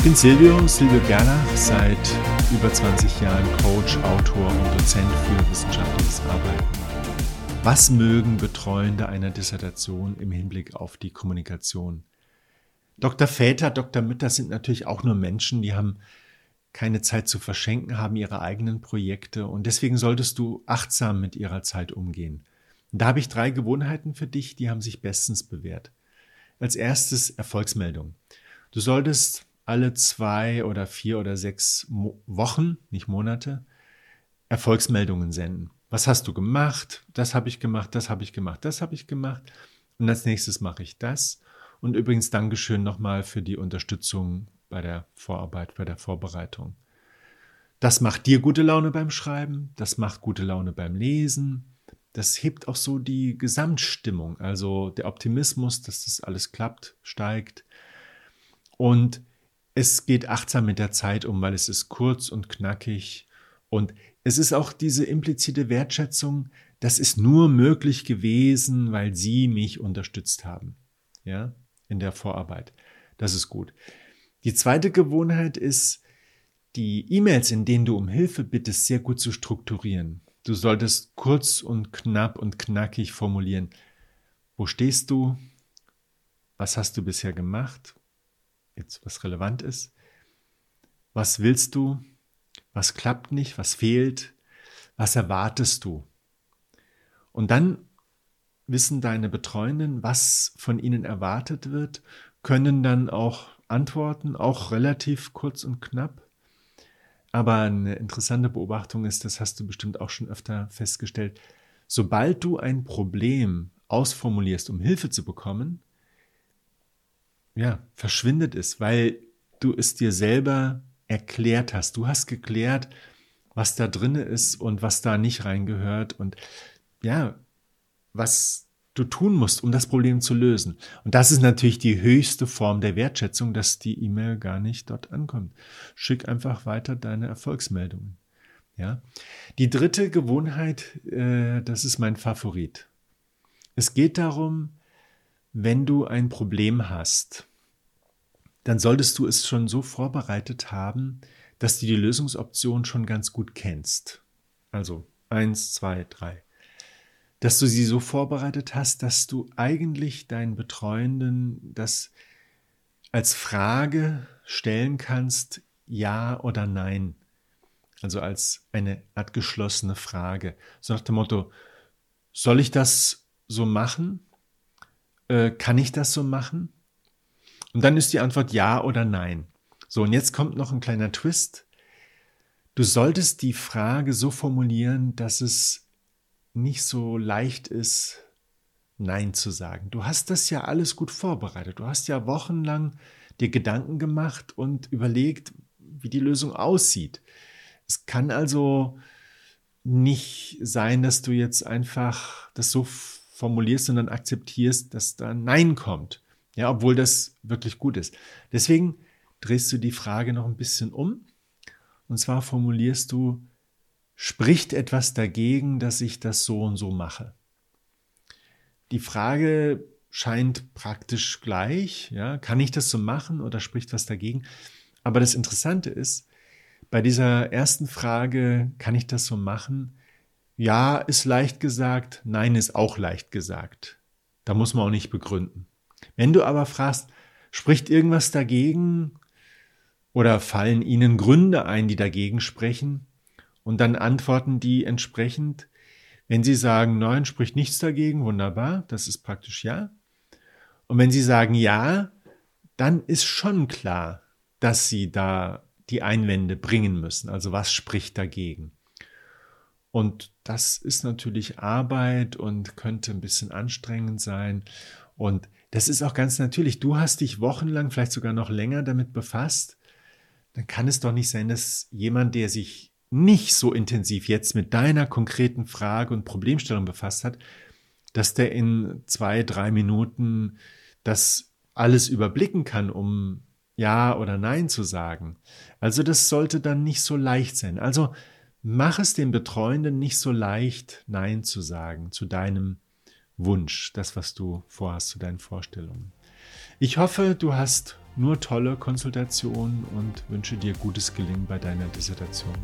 Ich bin Silvio, Silvio Gerlach, seit über 20 Jahren Coach, Autor und Dozent für wissenschaftliches Arbeiten. Was mögen Betreuende einer Dissertation im Hinblick auf die Kommunikation? Dr. Väter, Dr. Mütter sind natürlich auch nur Menschen, die haben keine Zeit zu verschenken, haben ihre eigenen Projekte und deswegen solltest du achtsam mit ihrer Zeit umgehen. Und da habe ich drei Gewohnheiten für dich, die haben sich bestens bewährt. Als erstes Erfolgsmeldung. Du solltest alle zwei oder vier oder sechs Mo Wochen, nicht Monate, Erfolgsmeldungen senden. Was hast du gemacht? Das habe ich gemacht, das habe ich gemacht, das habe ich gemacht. Und als nächstes mache ich das. Und übrigens Dankeschön nochmal für die Unterstützung bei der Vorarbeit, bei der Vorbereitung. Das macht dir gute Laune beim Schreiben, das macht gute Laune beim Lesen, das hebt auch so die Gesamtstimmung, also der Optimismus, dass das alles klappt, steigt. Und es geht achtsam mit der Zeit um, weil es ist kurz und knackig. Und es ist auch diese implizite Wertschätzung, das ist nur möglich gewesen, weil Sie mich unterstützt haben. Ja, in der Vorarbeit. Das ist gut. Die zweite Gewohnheit ist, die E-Mails, in denen du um Hilfe bittest, sehr gut zu strukturieren. Du solltest kurz und knapp und knackig formulieren. Wo stehst du? Was hast du bisher gemacht? Jetzt, was relevant ist. Was willst du? Was klappt nicht? Was fehlt? Was erwartest du? Und dann wissen deine Betreuenden, was von ihnen erwartet wird, können dann auch antworten, auch relativ kurz und knapp. Aber eine interessante Beobachtung ist, das hast du bestimmt auch schon öfter festgestellt, sobald du ein Problem ausformulierst, um Hilfe zu bekommen, ja, verschwindet es, weil du es dir selber erklärt hast. Du hast geklärt, was da drin ist und was da nicht reingehört und ja, was du tun musst, um das Problem zu lösen. Und das ist natürlich die höchste Form der Wertschätzung, dass die E-Mail gar nicht dort ankommt. Schick einfach weiter deine Erfolgsmeldungen. Ja. Die dritte Gewohnheit, äh, das ist mein Favorit. Es geht darum, wenn du ein Problem hast, dann solltest du es schon so vorbereitet haben, dass du die Lösungsoption schon ganz gut kennst. Also eins, zwei, drei dass du sie so vorbereitet hast, dass du eigentlich deinen Betreuenden das als Frage stellen kannst, ja oder nein. Also als eine Art geschlossene Frage. So nach dem Motto, soll ich das so machen? Äh, kann ich das so machen? Und dann ist die Antwort ja oder nein. So, und jetzt kommt noch ein kleiner Twist. Du solltest die Frage so formulieren, dass es nicht so leicht ist, Nein zu sagen. Du hast das ja alles gut vorbereitet. Du hast ja wochenlang dir Gedanken gemacht und überlegt, wie die Lösung aussieht. Es kann also nicht sein, dass du jetzt einfach das so formulierst und dann akzeptierst, dass da Nein kommt. Ja, obwohl das wirklich gut ist. Deswegen drehst du die Frage noch ein bisschen um. Und zwar formulierst du, spricht etwas dagegen, dass ich das so und so mache? Die Frage scheint praktisch gleich. Ja? Kann ich das so machen oder spricht was dagegen? Aber das Interessante ist, bei dieser ersten Frage, kann ich das so machen? Ja, ist leicht gesagt, nein ist auch leicht gesagt. Da muss man auch nicht begründen. Wenn du aber fragst, spricht irgendwas dagegen oder fallen Ihnen Gründe ein, die dagegen sprechen, und dann antworten die entsprechend. Wenn sie sagen, nein, spricht nichts dagegen, wunderbar, das ist praktisch ja. Und wenn sie sagen ja, dann ist schon klar, dass sie da die Einwände bringen müssen. Also was spricht dagegen? Und das ist natürlich Arbeit und könnte ein bisschen anstrengend sein. Und das ist auch ganz natürlich. Du hast dich wochenlang, vielleicht sogar noch länger damit befasst. Dann kann es doch nicht sein, dass jemand, der sich nicht so intensiv jetzt mit deiner konkreten Frage und Problemstellung befasst hat, dass der in zwei, drei Minuten das alles überblicken kann, um Ja oder Nein zu sagen. Also das sollte dann nicht so leicht sein. Also mach es dem Betreuenden nicht so leicht, Nein zu sagen zu deinem Wunsch, das, was du vorhast, zu deinen Vorstellungen. Ich hoffe, du hast nur tolle Konsultationen und wünsche dir gutes Gelingen bei deiner Dissertation.